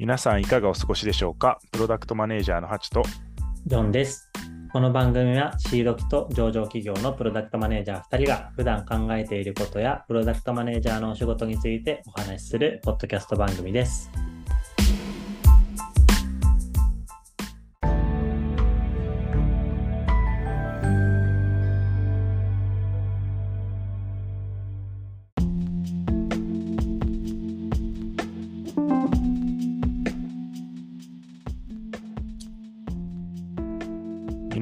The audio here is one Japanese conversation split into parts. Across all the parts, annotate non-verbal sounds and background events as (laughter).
皆さんいかがお過ごしでしょうか？プロダクトマネージャーのハチとジョンです。この番組はシード機と上場企業のプロダクトマネージャー2人が普段考えていることやプロダクトマネージャーのお仕事についてお話しするポッドキャスト番組です。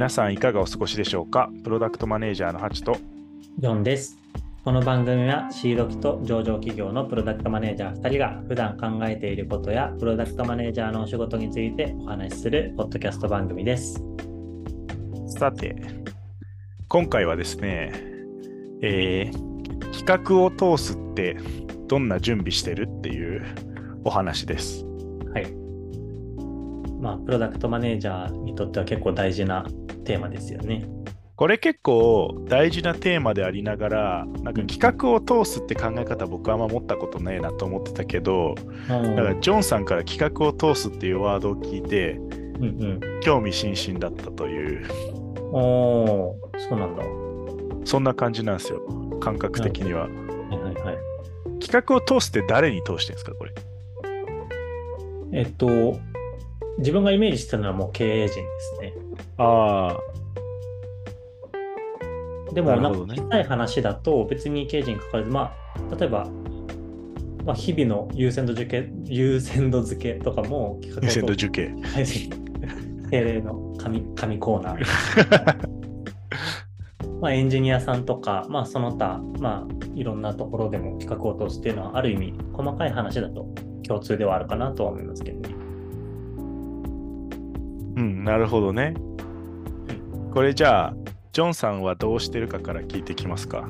皆さんいかがお過ごしでしょうか？プロダクトマネージャーのハチとジョンです。この番組はシード機と上場企業のプロダクトマネージャー2人が普段考えていることやプロダクトマネージャーのお仕事についてお話しするポッドキャスト番組です。さて今回はですね、えー企画を通すってどんな準備してるっていうお話ですはい。まあ、プロダクトマネージャーにとっては結構大事なテーマですよね。これ結構大事なテーマでありながらなんか企画を通すって考え方僕はあんま持ったことねえなと思ってたけどだからジョンさんから企画を通すっていうワードを聞いてうんうん。興味津々だったというおー、そうなんだ。はそんな感じなんですよ感覚的には。いはいはい。企画を通すって誰に通してるんですかこれ？えっと、自分がイメージしてたのはもう経営陣ですね。ああ、でも、なんか小さい話だと別に経営陣にかかわらず、まあ、例えば、まあ、日々の優先度付け、優先度付けとかも企画を優先度通受刑。はい定例の紙紙コーナー。(laughs) まあ、エンジニアさんとか、まあ、その他、まあ、いろんなところでも企画を通すっていうのは、ある意味、細かい話だと共通ではあるかなとは思いますけどね。うん、なるほどね。これじゃあ、ジョンさんはどうしてるかから聞いてきますか。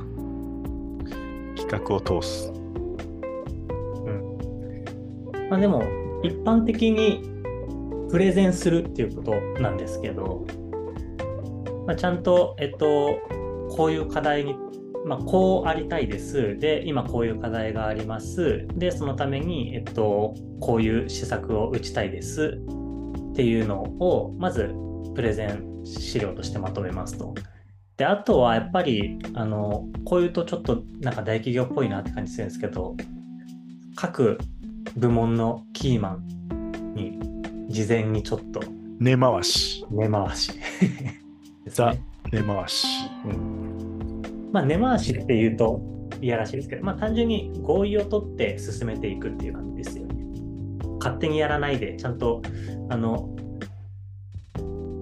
企画を通す。うんまあ、でも、一般的にプレゼンするっていうことなんですけど、まあ、ちゃんと、えっと、こういう課題に、まあ、こうありたいです。で、今こういう課題があります。で、そのために、えっと、こういう施策を打ちたいです。っていうのを、まず、プレゼン資料としてまとめますと。で、あとはやっぱり、あの、こういうとちょっとなんか大企業っぽいなって感じするんですけど、各部門のキーマンに事前にちょっと根回し。根回し (laughs) ザね。根回し。うんまあ根回しっていうといやらしいですけど、まあ単純に合意を取って進めていくっていう感じですよね。勝手にやらないで、ちゃんとあの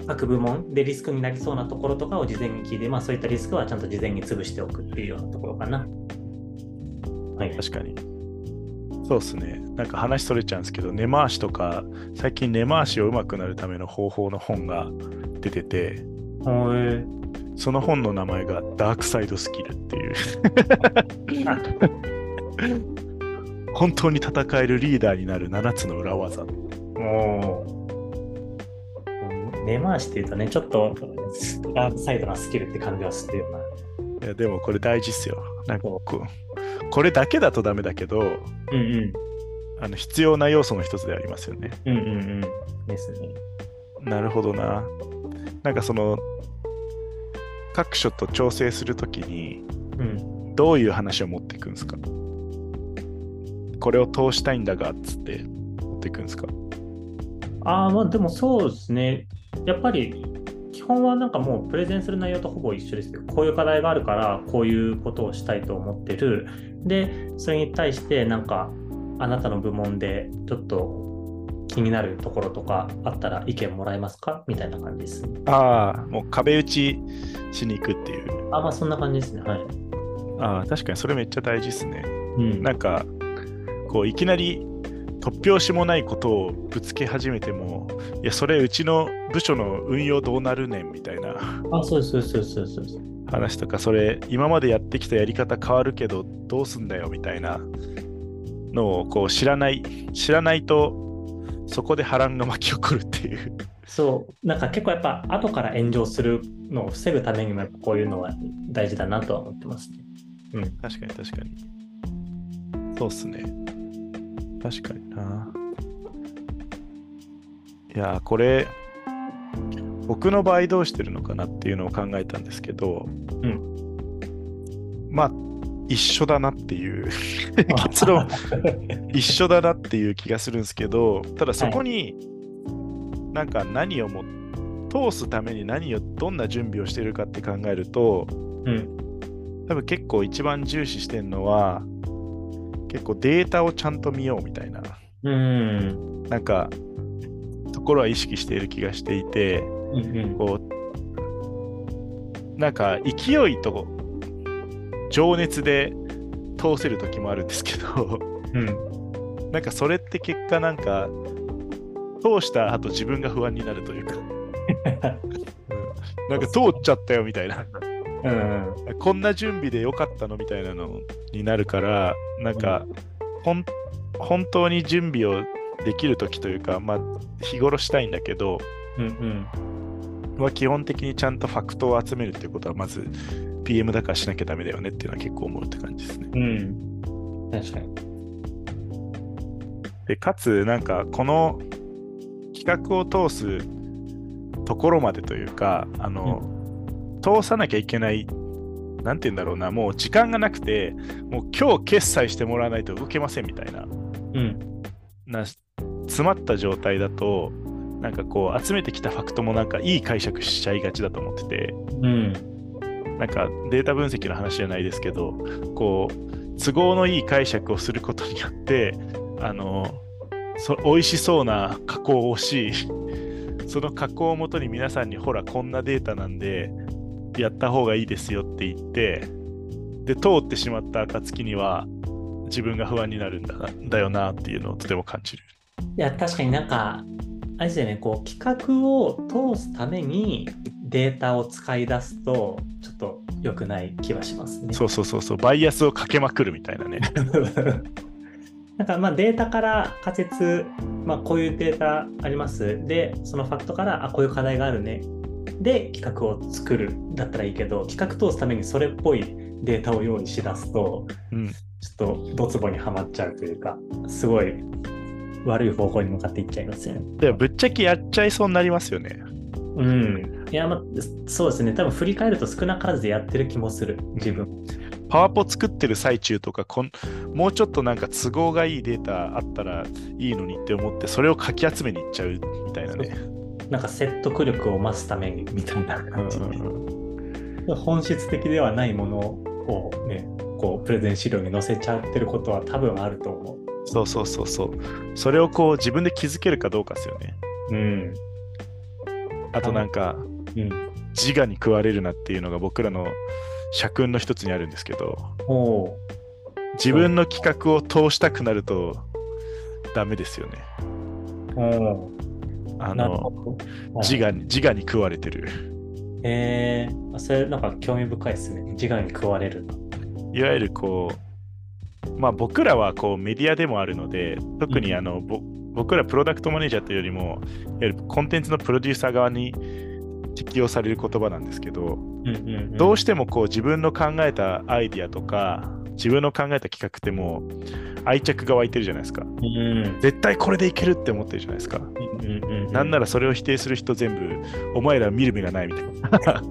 各部門でリスクになりそうなところとかを事前に聞いて、まあそういったリスクはちゃんと事前に潰しておくっていうようなところかな。はい。確かに。そうですね。なんか話それちゃうんですけど、根回しとか、最近根回しを上手くなるための方法の本が出てて、はいその本の名前がダークサイドスキルっていう。(laughs) (laughs) (laughs) 本当に戦えるリーダーになる7つの裏技。もう、根回しっていうとね、ちょっとダークサイドなスキルって感じはするよな。いやでもこれ大事っすよ。なんかそこうこれだけだとダメだけど、うんうん。あの必要な要素の一つでありますよね。うんうんうん。ですね。なるほどな。なんかその各所と調整するときにうん。どういう話を持っていくんですか？これを通したいんだがっつって持っていくんですか？ああ、まあでもそうですね。やっぱり、基本はなんかもうプレゼンする内容とほぼ一緒ですよ。こういう課題があるから、こういうことをしたいと思ってる。で、それに対してなんか、あなたの部門でちょっと気になるところとかあったら意見もらえますか？みたいな感じです。ああ、もう壁打ちしに行くっていう。あ、まあそんな感じですね。はい。ああ、確かにそれめっちゃ大事ですね。うん。なんか、こういきなり突拍子もないことをぶつけ始めても、いや、それうちの部署の運用どうなるねんみたいなあ、そうです、そうです、そうです。そうです話とか、それ今までやってきたやり方変わるけどどうすんだよみたいなのをこう知らない、知らないとそこで波乱が巻き起こるっていう。そう、なんか結構やっぱ後から炎上するのを防ぐためにもこういうのは大事だなとは思ってますね。うん。確かに確かに。そうっすね。確かにな。いや、これ、僕の場合どうしてるのかなっていうのを考えたんですけど、うん、まあ、一緒だなっていう (laughs) 結論。一緒だなっていう気がするんですけどただそこになんか何をも通すために何をどんな準備をしているかって考えると、うん、多分結構一番重視してるのは結構データをちゃんと見ようみたいな、うん、なんかところは意識している気がしていて、うんうん、こうなんか勢いと情熱で通せる時もあるんですけどうん、なんかそれって結果なんか通した後自分が不安になるというか。(laughs) なんか通っちゃったよみたいなうん、こんな準備でよかったのみたいなのになるからなんか、うん、本当に準備をできる時というかまあ日頃したいんだけど、うんうん、は基本的にちゃんとファクトを集めるっていうことはまず PM だからしなきゃダメだよねっていうのは結構思うって感じですね。うん。確かに。で、かつ、なんか、この企画を通すところまでというか、あの、うん、通さなきゃいけない、なんて言うんだろうな、もう時間がなくて、もう今日決済してもらわないと動けませんみたいな、うん、な詰まった状態だと、なんかこう集めてきたファクトもなんかいい解釈しちゃいがちだと思ってて、うん、なんかデータ分析の話じゃないですけど、こう、都合のいい解釈をすることによって、あの、そ美味しそうな加工をし、その加工をもとに皆さんに、ほら、こんなデータなんで、やった方がいいですよって言って、で、通ってしまった暁には、自分が不安になるんだだよなっていうのをとても感じる。いや、確かになんか、あれですよね、こう、企画を通すために、データを使い出すとちょっと良くない気はしますね。そうそうそうそうバイアスをかけまくるみたいなね。(laughs) なんかまあデータから仮説、まあ、こういうデータあります。で、そのファクトからあこういう課題があるね。で、企画を作るだったらいいけど、企画通すためにそれっぽいデータを用意しだすと、うん、ちょっとドツボにはまっちゃうというか、すごい悪い方向に向かっていっちゃいますよね。でもぶっちゃけやっちゃいそうになりますよね。うん。いや、まあ、そうですね。多分振り返ると少なからずやってる気もする、自分。パワポ作ってる最中とかこん、もうちょっとなんか都合がいいデータあったらいいのにって思って、それをかき集めにいっちゃうみたいなね。なんか説得力を増すためにみたいな感じで、本質的ではないものをね、こうプレゼン資料に載せちゃってることは多分あると思う。そうそうそうそう。それをこう自分で気づけるかどうかですよね。うん。あとなんか、うん、自我に食われるなっていうのが僕らの社訓の一つにあるんですけど、自分の企画を通したくなるとダメですよね。あの自我に自我に食われてる。へえー、それなんか興味深いですね。自我に食われる。いわゆるこう、まあ僕らはこうメディアでもあるので、特にあの、うん、僕らプロダクトマネージャーというよりも、いわゆるコンテンツのプロデューサー側に適用される言葉なんですけど、うんうんうん、どうしてもこう自分の考えたアイディアとか自分の考えた企画ってもう愛着が湧いてるじゃないですか、うん、絶対これでいけるって思ってるじゃないですか、うんうんうん、なんならそれを否定する人全部お前ら見る目がないみたいな。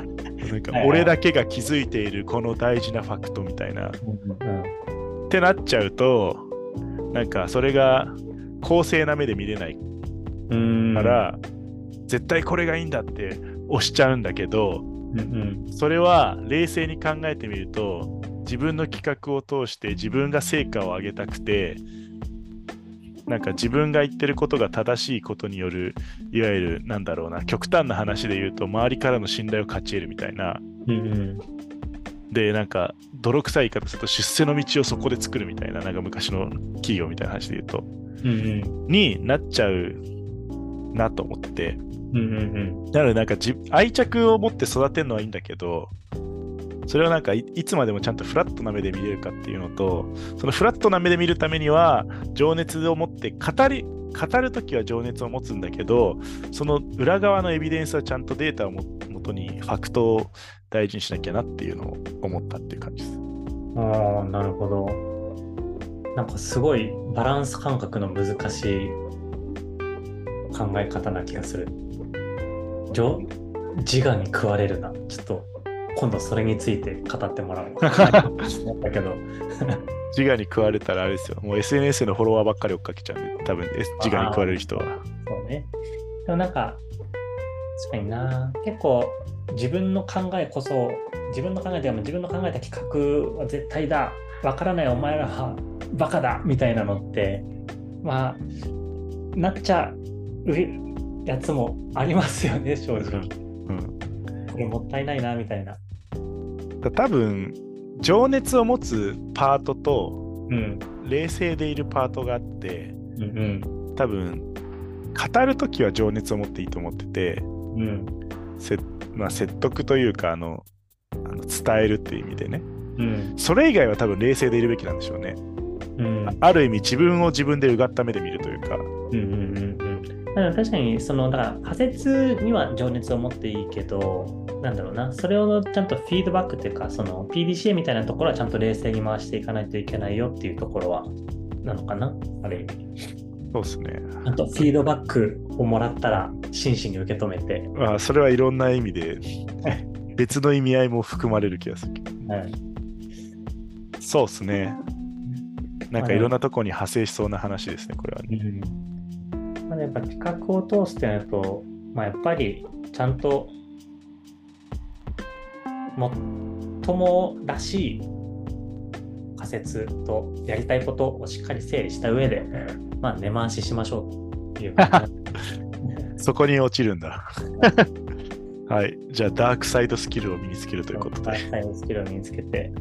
(laughs) なんか俺だけが気づいているこの大事なファクトみたいな、ってなっちゃうとなんかそれが公正な目で見れない。から、絶対これがいいんだって押しちゃうんだけど、うんうん、それは冷静に考えてみると自分の企画を通して自分が成果を上げたくてなんか自分が言ってることが正しいことによるいわゆるなんだろうな極端な話で言うと周りからの信頼を勝ち得るみたいな、うんうん、でなんか泥臭い言い方すると出世の道をそこで作るみたいななんか昔の企業みたいな話で言うと、うんうん、になっちゃうなと思ってて、うんうんうん、なのでなんかじ愛着を持って育てるのはいいんだけどそれをなんかいつまでもちゃんとフラットな目で見れるかっていうのとそのフラットな目で見るためには情熱を持って語り語るときは情熱を持つんだけどその裏側のエビデンスはちゃんとデータをもとにファクトを大事にしなきゃなっていうのを思ったっていう感じです。ああなるほど。なんかすごいバランス感覚の難しい考考え方な気がする。自我に食われるな。ちょっと今度それについて語ってもらおう。だけど (laughs) 自我に食われたらあれですよ。もう SNS のフォロワーばっかり追っかけちゃう多分自我に食われる人は。そうね。でもなんか、確かにな。結構自分の考えこそ、自分の考えでも自分の考えた企画は絶対だ。わからないお前らはバカだみたいなのって、まあ、なっちゃうやつもありますよね、正直。うん、これもったいないな、みたいな。多分、情熱を持つパートと、うん、冷静でいるパートがあって、うんうん、多分、語るときは情熱を持っていいと思ってて、うん、せまあ、説得というかあのあの伝えるっていう意味でね、うん、それ以外は多分冷静でいるべきなんでしょうね。うん、ある意味自分を自分でうがった目で見るというか。うんうんうん確かにそのだから仮説には情熱を持っていいけどなんだろうなそれをちゃんとフィードバックっていうかその PDCA みたいなところはちゃんと冷静に回していかないといけないよっていうところはなのかなある意味。そうですね。あとフィードバックをもらったら真摯に受け止めて。まあそれはいろんな意味で別の意味合いも含まれる気がする。はい、そうですね。なんかいろんなとこに派生しそうな話ですね、これはね。うんまあ、やっぱ企画を通すってなると、まあ、やっぱりちゃんともっともらしい仮説とやりたいことをしっかり整理した上で、まあ、根回ししましょうというそこに落ちるんだ。(laughs) はい。じゃあ、ダークサイドスキルを身につけるということで。ダークサイドスキルを身につけて、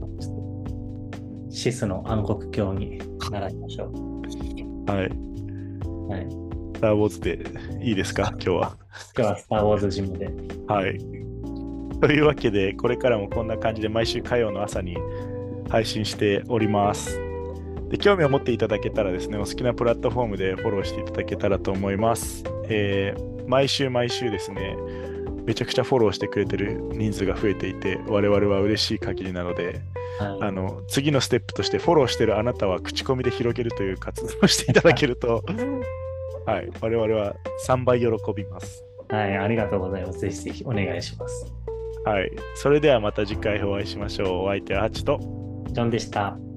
シスの暗黒鏡に習いましょう。はい。はい。スター・ウォーズでいいですか、(laughs) 今日は。今日はスター・ウォーズジムで。はい。というわけで、これからもこんな感じで毎週火曜の朝に配信しております。で興味を持っていただけたらですね、お好きなプラットフォームでフォローしていただけたらと思います。えー、毎週毎週ですね、めちゃくちゃフォローしてくれてる人数が増えていて、我々は嬉しい限りなので、はい、あの次のステップとしてフォローしてるあなたは口コミで広げるという活動をしていただけると、(laughs) はい、我々は3倍喜びます。はい、ありがとうございます。ぜひぜひお願いします。はい、それではまた次回お会いしましょう。お相手はハチとジョンでした。